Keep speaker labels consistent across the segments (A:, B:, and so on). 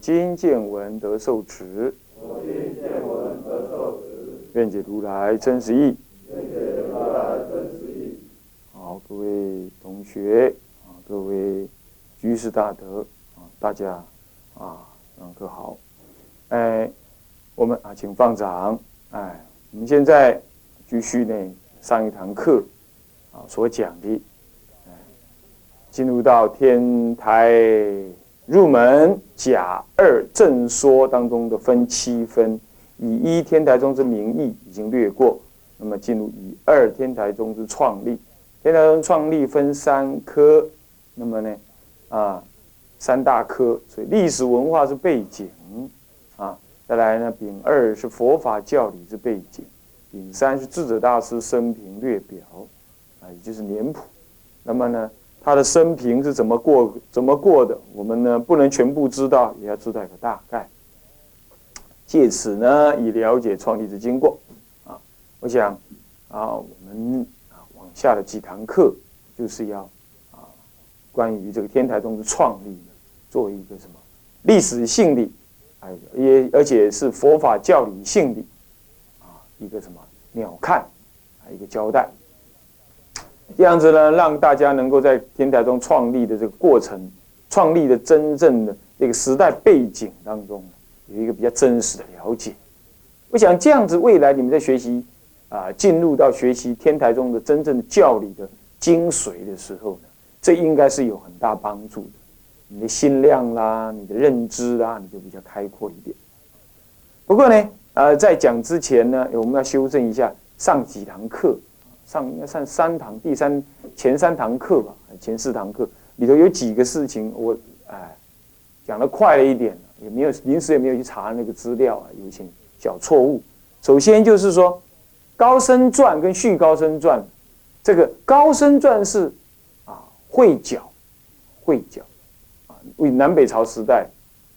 A: 今见闻得受持。
B: 今见闻得受持。
A: 愿解如来真实义。
B: 愿解如来真实义。
A: 好，各位同学啊，各位居士大德啊，大家。啊，上课好，哎，我们啊，请放掌，哎，我们现在继续呢上一堂课啊所讲的，哎，进入到天台入门甲二正说当中的分七分，以一天台宗之名义已经略过，那么进入以二天台宗之创立，天台宗创立分三科，那么呢，啊。三大科，所以历史文化是背景啊。再来呢，丙二是佛法教理之背景，丙三是智者大师生平略表啊，也就是年谱。那么呢，他的生平是怎么过怎么过的？我们呢不能全部知道，也要知道一个大概。借此呢，以了解创立的经过啊。我想啊，我们啊往下的几堂课就是要啊关于这个天台宗的创立。作为一个什么历史性的，哎，也而且是佛法教理性的啊，一个什么鸟瞰啊，一个交代，这样子呢，让大家能够在天台中创立的这个过程，创立的真正的这个时代背景当中，有一个比较真实的了解。我想这样子，未来你们在学习啊，进入到学习天台中的真正的教理的精髓的时候呢，这应该是有很大帮助的。你的心量啦，你的认知啦，你就比较开阔一点。不过呢，呃，在讲之前呢，我们要修正一下上几堂课，上应该上三堂，第三前三堂课吧，前四堂课里头有几个事情，我哎讲的快了一点，也没有临时也没有去查那个资料啊，有一些小错误。首先就是说，《高僧传》跟《续高僧传》，这个《高僧传》是啊会角，会角。为南北朝时代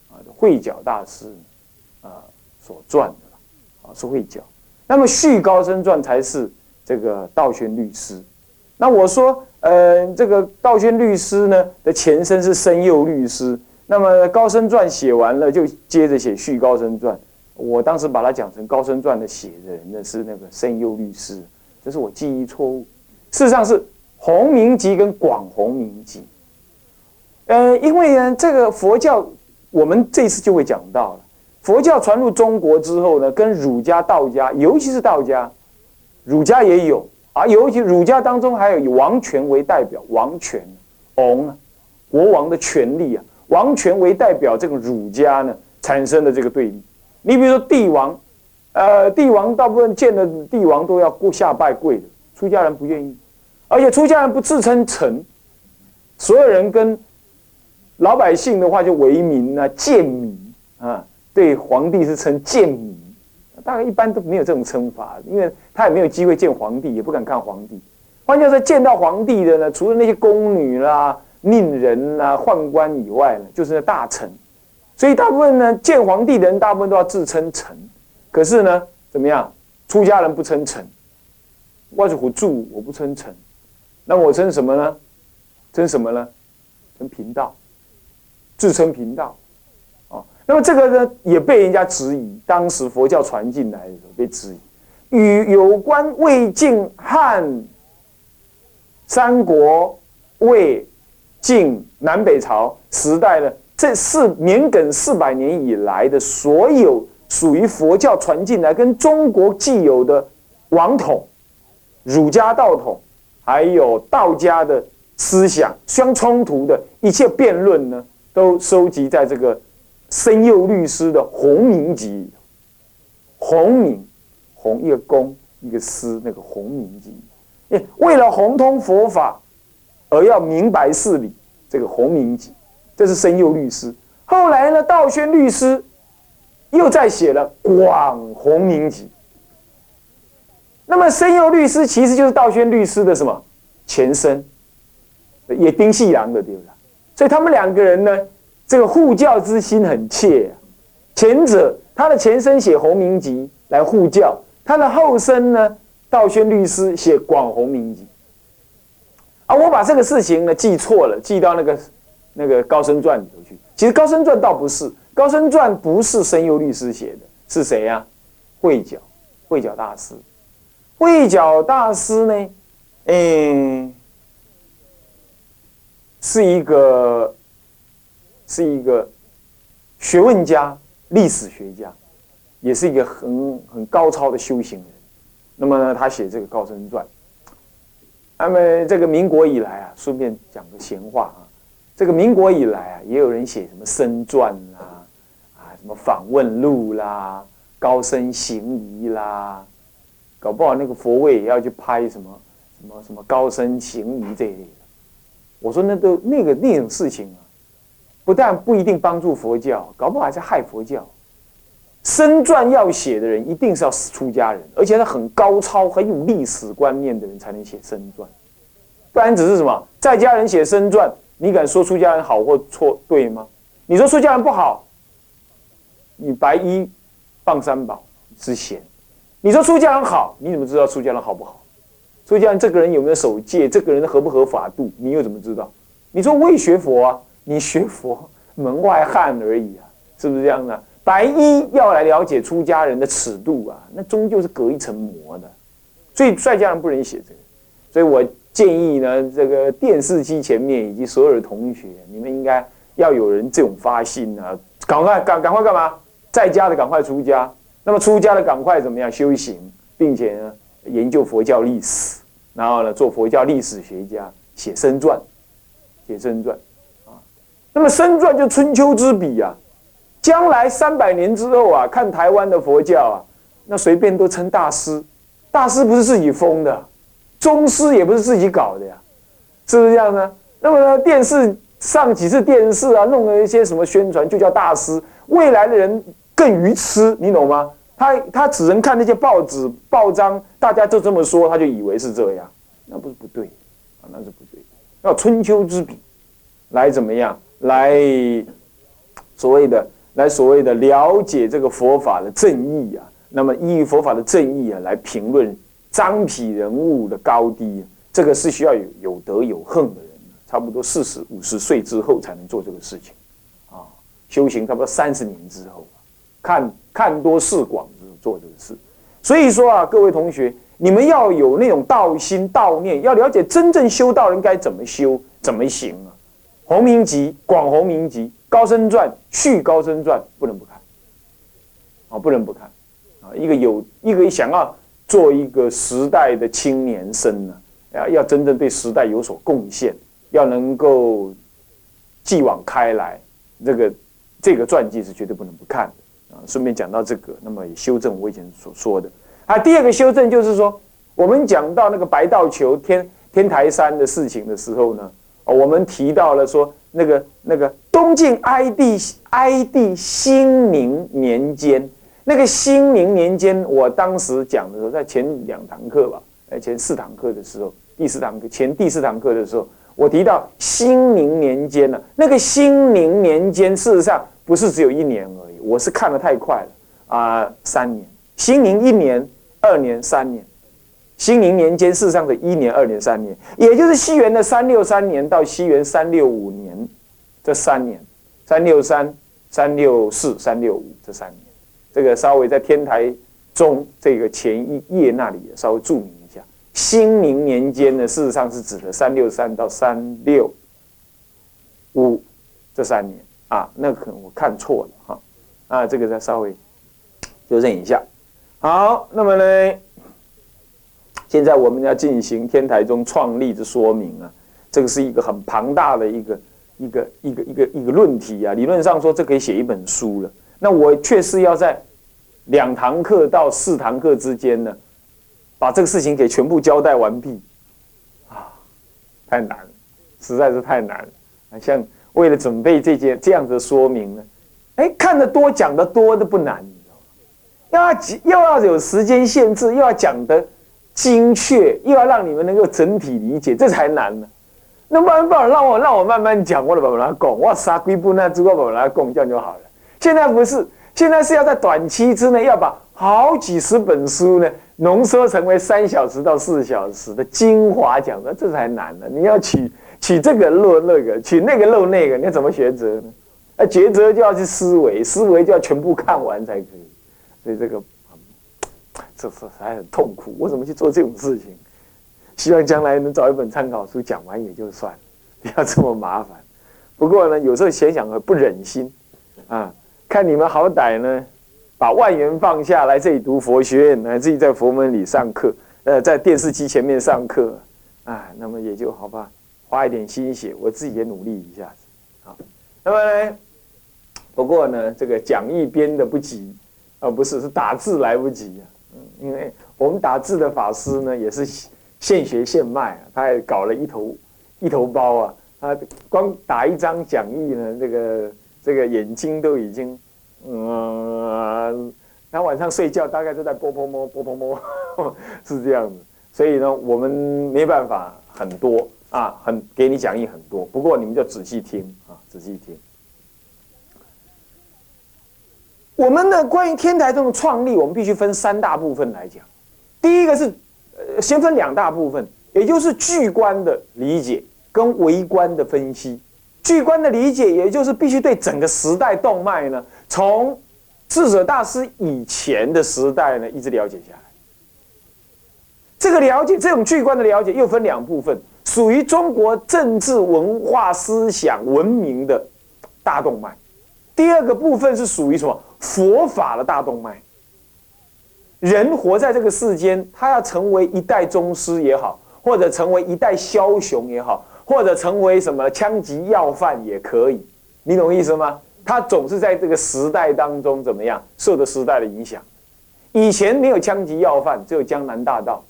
A: 啊，慧角大师啊所撰的啊是慧角。那么《续高僧传》才是这个道宣律师。那我说，呃，这个道宣律师呢的前身是生佑律师。那么《高僧传》写完了，就接着写《续高僧传》。我当时把它讲成《高僧传》的写人呢是那个生佑律师，这是我记忆错误。事实上是洪明集跟广洪明集。呃，因为呢，这个佛教，我们这次就会讲到了。佛教传入中国之后呢，跟儒家、道家，尤其是道家，儒家也有啊，尤其儒家当中还有以王权为代表，王权，王啊，国王的权力啊，王权为代表，这个儒家呢产生的这个对立。你比如说帝王，呃，帝王大部分见的帝王都要过下拜跪的，出家人不愿意，而且出家人不自称臣，所有人跟。老百姓的话就为民啊，贱民啊，对皇帝是称贱民，大概一般都没有这种称法，因为他也没有机会见皇帝，也不敢看皇帝。换句话说，见到皇帝的呢，除了那些宫女啦、佞人啦、宦官以外呢，就是那大臣。所以大部分呢，见皇帝的人大部分都要自称臣。可是呢，怎么样？出家人不称臣，外祖虎住，我不称臣，那我称什么呢？称什么呢？称贫道。自称贫道，那么这个呢也被人家质疑。当时佛教传进来的时候被质疑，与有关魏晋汉、三国、魏晋南北朝时代的这四年梗四百年以来的所有属于佛教传进来跟中国既有的王统、儒家道统，还有道家的思想相冲突的一切辩论呢？都收集在这个生佑律师的弘明集，弘明，弘一个公一个师，那个弘明集，诶，为了弘通佛法而要明白事理，这个弘明集，这是生佑律师。后来呢，道宣律师又在写了《广弘明集》。那么申佑律师其实就是道宣律师的什么前身，也丁细郎的对不对？所以他们两个人呢，这个护教之心很切。前者他的前身写《弘明集》来护教，他的后身呢，道宣律师写《广弘明集》。啊，我把这个事情呢记错了，记到那个那个高僧传里头去。其实高僧传倒不是，高僧传不是申佑律师写的，是谁呀？慧角，慧角大师。慧角大师呢，嗯，是一个是一个学问家、历史学家，也是一个很很高超的修行人。那么呢，他写这个高僧传。那么这个民国以来啊，顺便讲个闲话啊，这个民国以来啊，也有人写什么僧传啦，啊，什么访问录啦，高僧行仪啦，搞不好那个佛位也要去拍什么什么什么高僧行仪这一类的。我说那都那个那种事情啊，不但不一定帮助佛教，搞不好还在害佛教。生传要写的人，一定是要出家人，而且他很高超、很有历史观念的人才能写生传，不然只是什么在家人写生传，你敢说出家人好或错对吗？你说出家人不好，你白衣放三宝之嫌；你说出家人好，你怎么知道出家人好不好？出家人这个人有没有守戒？这个人合不合法度？你又怎么知道？你说我也学佛啊，你学佛门外汉而已啊，是不是这样的？白衣要来了解出家人的尺度啊，那终究是隔一层膜的，所以在家人不能写这个。所以我建议呢，这个电视机前面以及所有的同学，你们应该要有人这种发心啊，赶快赶赶快干嘛？在家的赶快出家，那么出家的赶快怎么样修行，并且呢研究佛教历史，然后呢做佛教历史学家，写生传，写生传。那么生传就春秋之笔呀。将来三百年之后啊，看台湾的佛教啊，那随便都称大师，大师不是自己封的，宗师也不是自己搞的呀，是不是这样呢？那么呢，电视上几次电视啊，弄了一些什么宣传，就叫大师。未来的人更愚痴，你懂吗？他他只能看那些报纸报章，大家就这么说，他就以为是这样，那不是不对啊，那是不对。要春秋之笔来怎么样？来所谓的。来所谓的了解这个佛法的正义啊，那么依佛法的正义啊，来评论张皮人物的高低，这个是需要有有德有恨的人，差不多四十五十岁之后才能做这个事情，啊，修行差不多三十年之后，看看多识广做这个事。所以说啊，各位同学，你们要有那种道心道念，要了解真正修道人该怎么修怎么行啊。洪明集，广弘明集。高僧传续高僧传不能不看，啊，不能不看，啊，一个有一个想要做一个时代的青年生呢，要要真正对时代有所贡献，要能够继往开来，这个这个传记是绝对不能不看的啊。顺便讲到这个，那么也修正我以前所说的啊。第二个修正就是说，我们讲到那个白道求天天台山的事情的时候呢，我们提到了说。那个那个东晋哀帝哀帝兴宁年间，那个兴宁年间，我当时讲的时候，在前两堂课吧，呃，前四堂课的时候，第四堂课前第四堂课的时候，我提到兴宁年间呢，那个兴宁年间，事实上不是只有一年而已，我是看的太快了啊，三年，兴宁一年、二年、三年。兴宁年间，事实上的一年、二年、三年，也就是西元的三六三年到西元三六五年，这三年，三六三、三六四、三六五这三年，这个稍微在天台中这个前一页那里稍微注明一下。兴宁年间呢，事实上是指的三六三到三六五这三年啊，那可能我看错了哈，啊，这个再稍微纠正一下。好，那么呢？现在我们要进行天台宗创立的说明啊，这个是一个很庞大的一个一个一个一个一个论题啊。理论上说，这可以写一本书了。那我确实要在两堂课到四堂课之间呢，把这个事情给全部交代完毕啊，太难了，实在是太难了。像为了准备这件这样的说明呢，哎，看得多讲得多都不难，你知道吗？要又要有时间限制，又要讲得精确，又要让你们能够整体理解，这才难呢。那慢慢让我让我慢慢讲，我的把它讲，我杀龟不那只我把它讲，这样就好了。现在不是，现在是要在短期之内要把好几十本书呢浓缩成为三小时到四小时的精华讲的，这才难呢。你要取取这个漏那个，取那个漏那个，你要怎么抉择呢？啊，抉择就要去思维，思维就要全部看完才可以。所以这个，这是还很痛苦。我怎么去做这种事情？希望将来能找一本参考书讲完也就算了，不要这么麻烦。不过呢，有时候想想不忍心啊，看你们好歹呢，把万元放下来这里读佛学院，来自己在佛门里上课，呃，在电视机前面上课，啊，那么也就好吧，花一点心血，我自己也努力一下子，好。那么呢，不过呢，这个讲义编的不急，啊，不是，是打字来不及啊，因为我们打字的法师呢，也是。现学现卖，他也搞了一头一头包啊！他光打一张讲义呢，这个这个眼睛都已经，嗯，他晚上睡觉大概都在波波摸波波摸，是这样子。所以呢，我们没办法很多啊，很给你讲义很多。不过你们就仔细听啊，仔细听。我们的关于天台宗的创立，我们必须分三大部分来讲。第一个是。呃，先分两大部分，也就是具观的理解跟微观的分析。具观的理解，也就是必须对整个时代动脉呢，从智者大师以前的时代呢，一直了解下来。这个了解，这种具观的了解，又分两部分，属于中国政治、文化、思想、文明的大动脉。第二个部分是属于什么？佛法的大动脉。人活在这个世间，他要成为一代宗师也好，或者成为一代枭雄也好，或者成为什么枪击要犯也可以，你懂意思吗？他总是在这个时代当中怎么样，受着时代的影响。以前没有枪击要犯，只有江南大盗，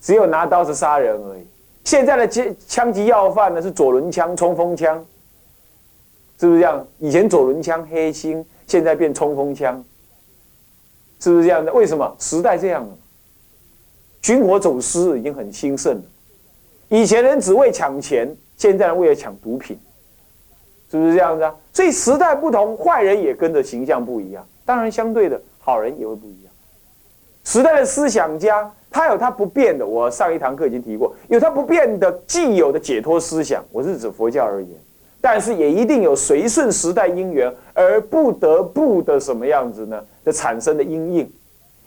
A: 只有拿刀子杀人而已。现在的枪枪击要犯呢，是左轮枪、冲锋枪，是不是这样？以前左轮枪黑心，现在变冲锋枪。是不是这样的？为什么时代这样了？军火走私已经很兴盛了。以前人只为抢钱，现在人为了抢毒品，是不是这样子啊？所以时代不同，坏人也跟着形象不一样。当然，相对的好人也会不一样。时代的思想家，他有他不变的。我上一堂课已经提过，有他不变的既有的解脱思想。我是指佛教而言。但是也一定有随顺时代因缘而不得不的什么样子呢？的产生的因应，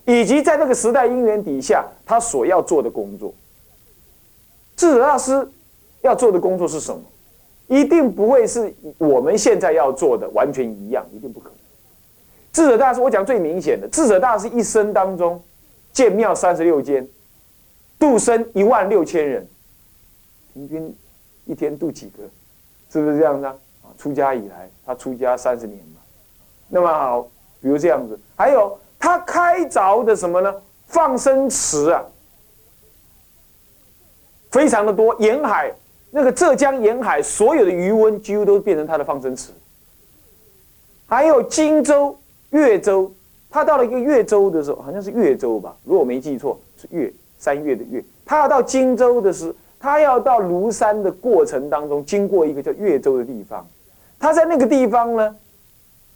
A: 以及在这个时代因缘底下，他所要做的工作。智者大师要做的工作是什么？一定不会是我们现在要做的完全一样，一定不可能。智者大师，我讲最明显的，智者大师一生当中建庙三十六间，度生一万六千人，平均一天度几个？是不是这样子啊？出家以来，他出家三十年嘛。那么好，比如这样子，还有他开凿的什么呢？放生池啊，非常的多。沿海那个浙江沿海所有的余温几乎都变成他的放生池。还有荆州、越州，他到了一个越州的时候，好像是越州吧，如果我没记错，是越三月的越。他要到荆州的时候。他要到庐山的过程当中，经过一个叫越州的地方，他在那个地方呢，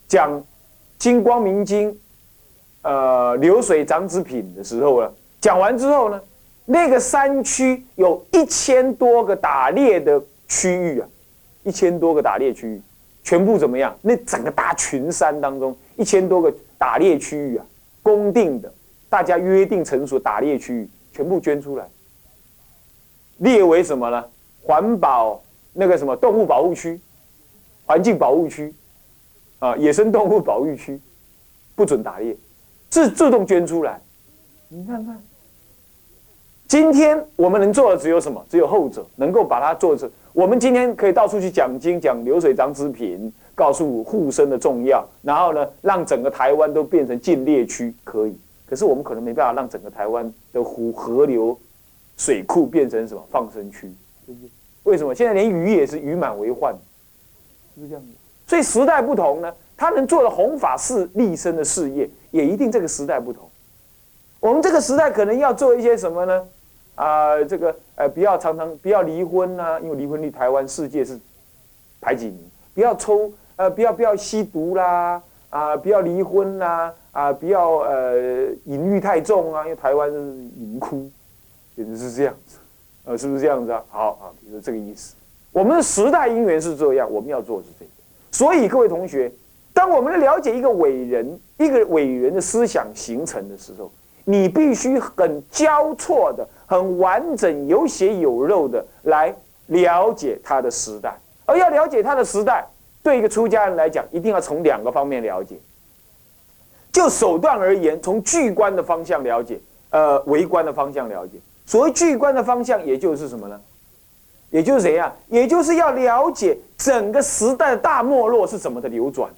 A: 讲《金光明经》，呃，流水长子品的时候呢，讲完之后呢，那个山区有一千多个打猎的区域啊，一千多个打猎区域，全部怎么样？那整个大群山当中，一千多个打猎区域啊，公定的，大家约定成熟打猎区域，全部捐出来。列为什么呢？环保那个什么动物保护区、环境保护区啊，野生动物保育区，不准打猎，自自动捐出来。你看看，今天我们能做的只有什么？只有后者能够把它做成。我们今天可以到处去讲经，讲流水长之品，告诉护生的重要，然后呢，让整个台湾都变成禁猎区，可以。可是我们可能没办法让整个台湾的湖河流。水库变成什么放生区？为什么现在连鱼也是鱼满为患？是不是这样子？所以时代不同呢，他能做的弘法事立身的事业，也一定这个时代不同。我们这个时代可能要做一些什么呢？啊，这个呃，不要常常不要离婚呐，因为离婚率台湾世界是排几名。不要抽呃，不要不要吸毒啦，啊，不要离婚啦，啊，不要呃淫欲太重啊，因为台湾是淫窟，简直是这样子，呃，是不是这样子啊？好啊，比如说这个意思。我们的时代因缘是这样，我们要做的是这个。所以各位同学，当我们了解一个伟人、一个伟人的思想形成的时候，你必须很交错的、很完整、有血有肉的来了解他的时代。而要了解他的时代，对一个出家人来讲，一定要从两个方面了解。就手段而言，从具观的方向了解，呃，微观的方向了解。所谓具观的方向，也就是什么呢？也就是谁啊？也就是要了解整个时代的大没落是怎么的流转。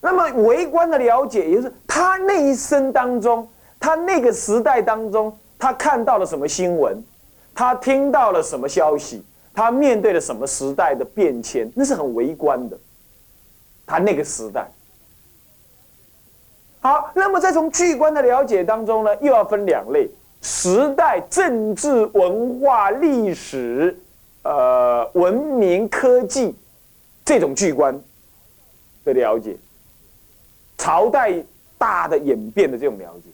A: 那么微观的了解，也就是他那一生当中，他那个时代当中，他看到了什么新闻，他听到了什么消息，他面对了什么时代的变迁，那是很微观的。他那个时代。好，那么在从巨观的了解当中呢，又要分两类。时代、政治、文化、历史、呃，文明、科技，这种巨观的了解，朝代大的演变的这种了解，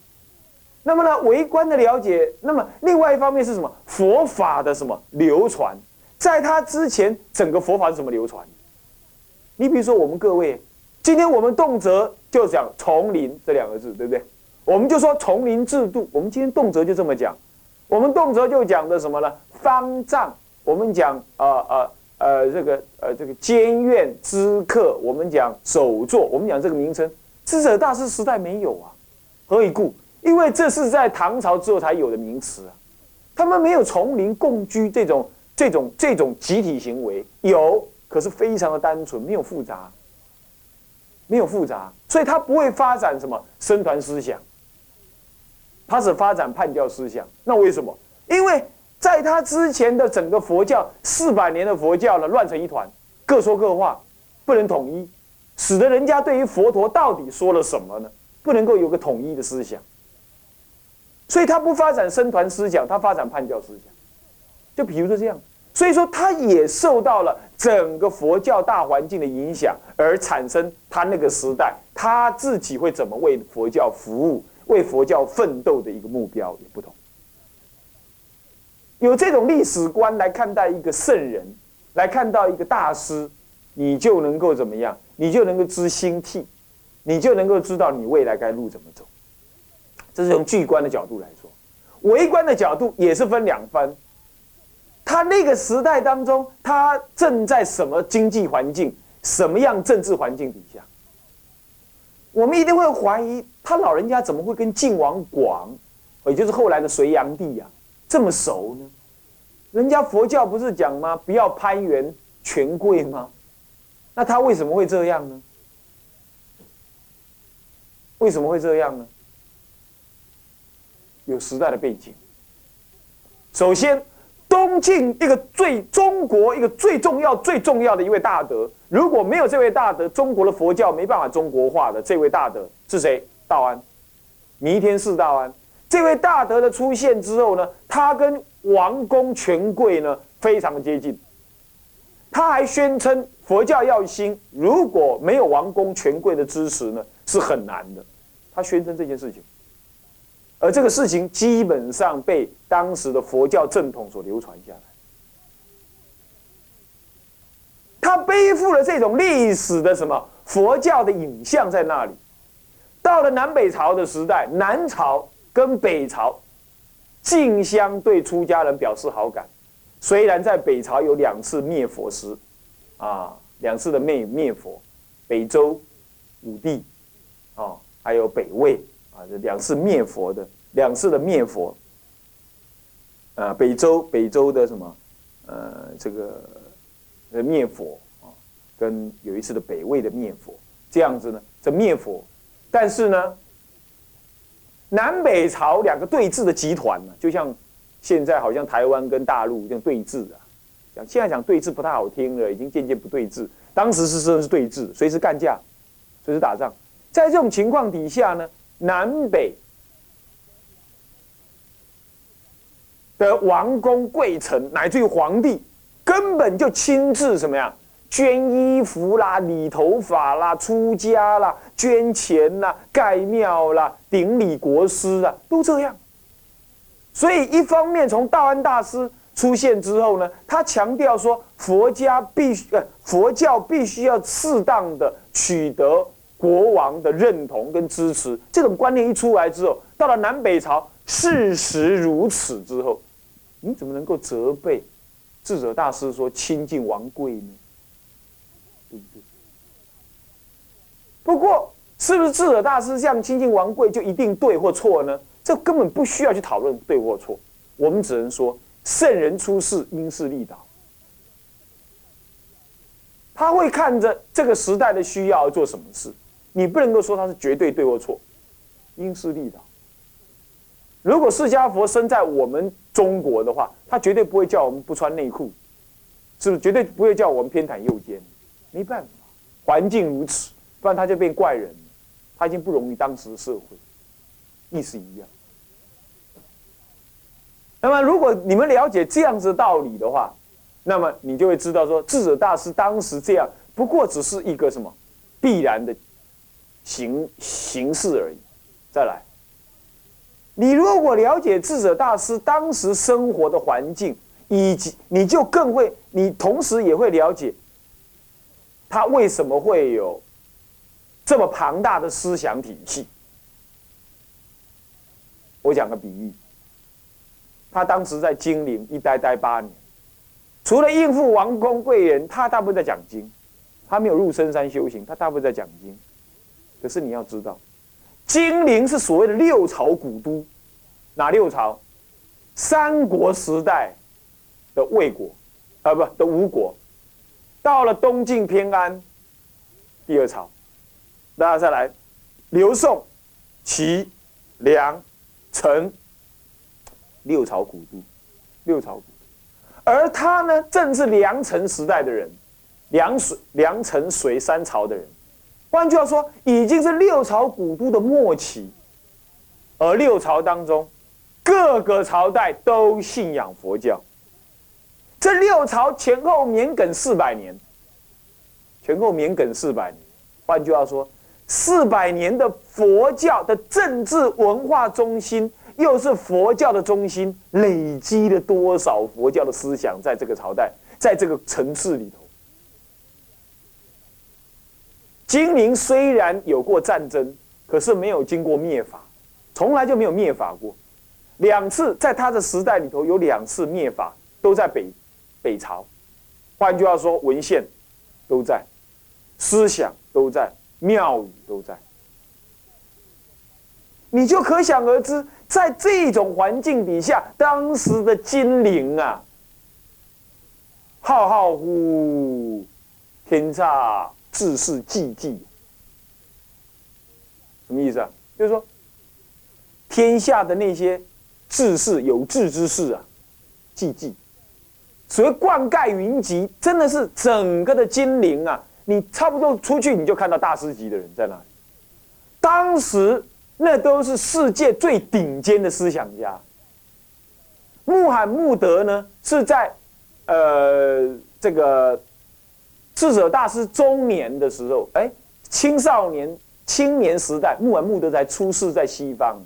A: 那么呢，微观的了解，那么另外一方面是什么？佛法的什么流传？在他之前，整个佛法是怎么流传？你比如说，我们各位，今天我们动辄就讲“丛林”这两个字，对不对？我们就说丛林制度，我们今天动辄就这么讲，我们动辄就讲的什么呢？方丈，我们讲呃呃呃这个呃这个监院知客，我们讲首座，我们讲这个名称，智者大师时代没有啊，何以故？因为这是在唐朝之后才有的名词啊，他们没有丛林共居这种这种这种集体行为，有，可是非常的单纯，没有复杂，没有复杂，所以他不会发展什么僧团思想。他是发展叛教思想，那为什么？因为在他之前的整个佛教四百年的佛教呢，乱成一团，各说各话，不能统一，使得人家对于佛陀到底说了什么呢？不能够有个统一的思想。所以他不发展僧团思想，他发展叛教思想。就比如说这样，所以说他也受到了整个佛教大环境的影响，而产生他那个时代他自己会怎么为佛教服务。为佛教奋斗的一个目标也不同，有这种历史观来看待一个圣人，来看到一个大师，你就能够怎么样？你就能够知兴替，你就能够知道你未来该路怎么走。这是从巨观的角度来说，微观的角度也是分两分。他那个时代当中，他正在什么经济环境、什么样政治环境底下？我们一定会怀疑他老人家怎么会跟晋王广，也就是后来的隋炀帝呀，这么熟呢？人家佛教不是讲吗？不要攀援权贵吗？那他为什么会这样呢？为什么会这样呢？有时代的背景。首先。东晋一个最中国一个最重要最重要的一位大德，如果没有这位大德，中国的佛教没办法中国化的。这位大德是谁？道安，弥天寺道安。这位大德的出现之后呢，他跟王公权贵呢非常接近。他还宣称佛教要兴，如果没有王公权贵的支持呢，是很难的。他宣称这件事情。而这个事情基本上被当时的佛教正统所流传下来，他背负了这种历史的什么佛教的影像在那里。到了南北朝的时代，南朝跟北朝竞相对出家人表示好感，虽然在北朝有两次灭佛师，啊，两次的灭灭佛，北周武帝，啊，还有北魏。啊，这两次灭佛的，两次的灭佛，呃，北周北周的什么，呃，这个灭佛啊，跟有一次的北魏的灭佛，这样子呢，这灭佛，但是呢，南北朝两个对峙的集团呢，就像现在好像台湾跟大陆这样对峙啊，讲现在讲对峙不太好听了，已经渐渐不对峙。当时是真的是对峙，随时干架，随时打仗。在这种情况底下呢，南北的王公贵臣乃至于皇帝，根本就亲自什么呀？捐衣服啦，理头发啦，出家啦，捐钱啦，盖庙啦，顶礼国师啊，都这样。所以一方面从道安大师出现之后呢，他强调说佛家必须呃佛教必须要适当的取得国王的认同跟支持。这种观念一出来之后，到了南北朝事实如此之后，你怎么能够责备智者大师说亲近王贵呢？对不对？不过，是不是智者大师这样亲近王贵就一定对或错呢？这根本不需要去讨论对或错，我们只能说圣人出世，因势利导。他会看着这个时代的需要做什么事，你不能够说他是绝对对或错，因势利导。如果释迦佛生在我们中国的话，他绝对不会叫我们不穿内裤，是不是？绝对不会叫我们偏袒右肩。没办法，环境如此，不然他就变怪人了。他已经不容于当时的社会，意思一样。那么，如果你们了解这样子的道理的话，那么你就会知道说，智者大师当时这样，不过只是一个什么必然的形形式而已。再来，你如果了解智者大师当时生活的环境，以及你就更会，你同时也会了解。他为什么会有这么庞大的思想体系？我讲个比喻，他当时在金陵一待待八年，除了应付王公贵人，他大部分在讲经，他没有入深山修行，他大部分在讲经。可是你要知道，金陵是所谓的六朝古都，哪六朝？三国时代的魏国，啊不，的吴国。到了东晋偏安，第二朝，大家再来，刘宋、齐、梁、陈，六朝古都，六朝古都，而他呢，正是梁陈时代的人，梁水、梁陈隋三朝的人，换句话说，已经是六朝古都的末期，而六朝当中，各个朝代都信仰佛教。这六朝前后绵亘四百年，前后绵亘四百年，换句话说，四百年的佛教的政治文化中心，又是佛教的中心，累积了多少佛教的思想在这个朝代，在这个层次里头。金陵虽然有过战争，可是没有经过灭法，从来就没有灭法过。两次在他的时代里头有两次灭法，都在北。北朝，换句话说，文献都在，思想都在，庙宇都在，你就可想而知，在这种环境底下，当时的金陵啊，浩浩乎天下志士济济，什么意思啊？就是说，天下的那些志士有志之士啊，济济。所谓灌溉云集，真的是整个的金陵啊！你差不多出去，你就看到大师级的人在那里。当时那都是世界最顶尖的思想家。穆罕默德呢，是在呃这个智者大师中年的时候，哎，青少年、青年时代，穆罕默德才出世在西方。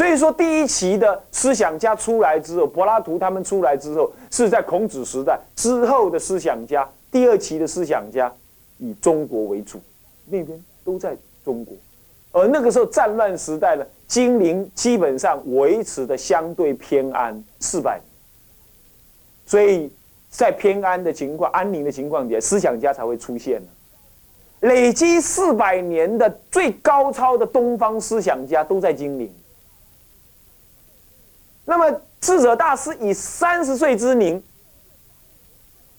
A: 所以说，第一期的思想家出来之后，柏拉图他们出来之后，是在孔子时代之后的思想家。第二期的思想家以中国为主，那边都在中国。而那个时候战乱时代呢，金陵基本上维持的相对偏安四百年。所以在偏安的情况、安宁的情况底下，思想家才会出现累积四百年的最高超的东方思想家都在金陵。那么智者大师以三十岁之龄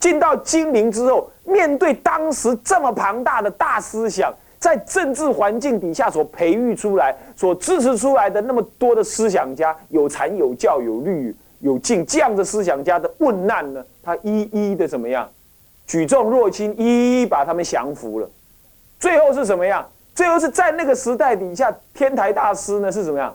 A: 进到金陵之后，面对当时这么庞大的大思想，在政治环境底下所培育出来、所支持出来的那么多的思想家，有禅有教有律，有敬这样的思想家的问难呢，他一一的怎么样，举重若轻，一一把他们降服了。最后是什么样？最后是在那个时代底下，天台大师呢是怎么样？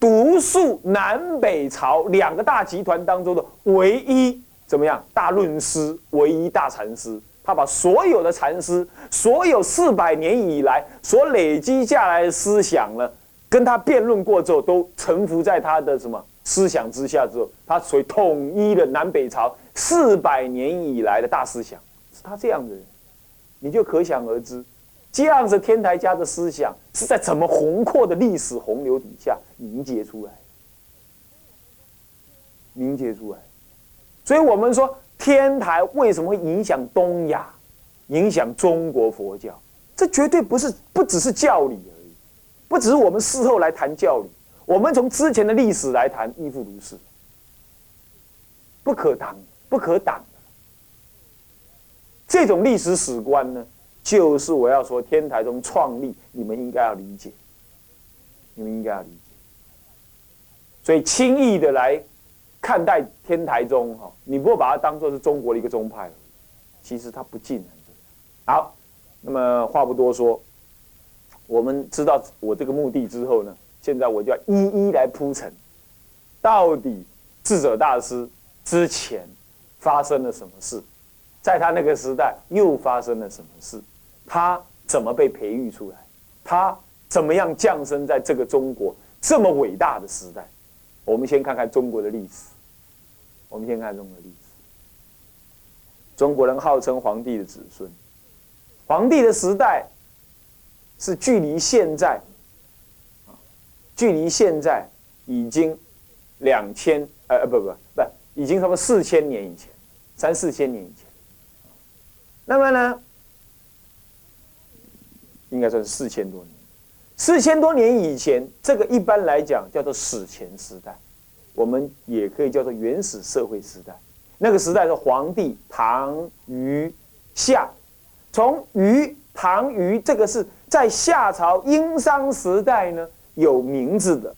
A: 独树南北朝两个大集团当中的唯一怎么样？大论师，唯一大禅师。他把所有的禅师，所有四百年以来所累积下来的思想呢，跟他辩论过之后，都臣服在他的什么思想之下之后，他所以统一了南北朝四百年以来的大思想，是他这样的人，你就可想而知，这样子天台家的思想是在怎么宏阔的历史洪流底下凝结出来，凝结出来，所以我们说。天台为什么会影响东亚，影响中国佛教？这绝对不是不只是教理而已，不只是我们事后来谈教理，我们从之前的历史来谈，亦复如是，不可挡，不可挡这种历史史观呢，就是我要说天台宗创立，你们应该要理解，你们应该要理解。所以轻易的来。看待天台宗哈，你不会把它当做是中国的一个宗派，其实它不尽然。好，那么话不多说，我们知道我这个目的之后呢，现在我就要一一来铺陈，到底智者大师之前发生了什么事，在他那个时代又发生了什么事，他怎么被培育出来，他怎么样降生在这个中国这么伟大的时代？我们先看看中国的历史。我们先看中国历史。中国人号称皇帝的子孙，皇帝的时代是距离现在，距离现在已经两千呃呃不不不，已经差不多四千年以前，三四千年以前。那么呢，应该算是四千多年。四千多年以前，这个一般来讲叫做史前时代。我们也可以叫做原始社会时代，那个时代是黄帝唐虞夏，从虞唐虞这个是在夏朝殷商时代呢有名字的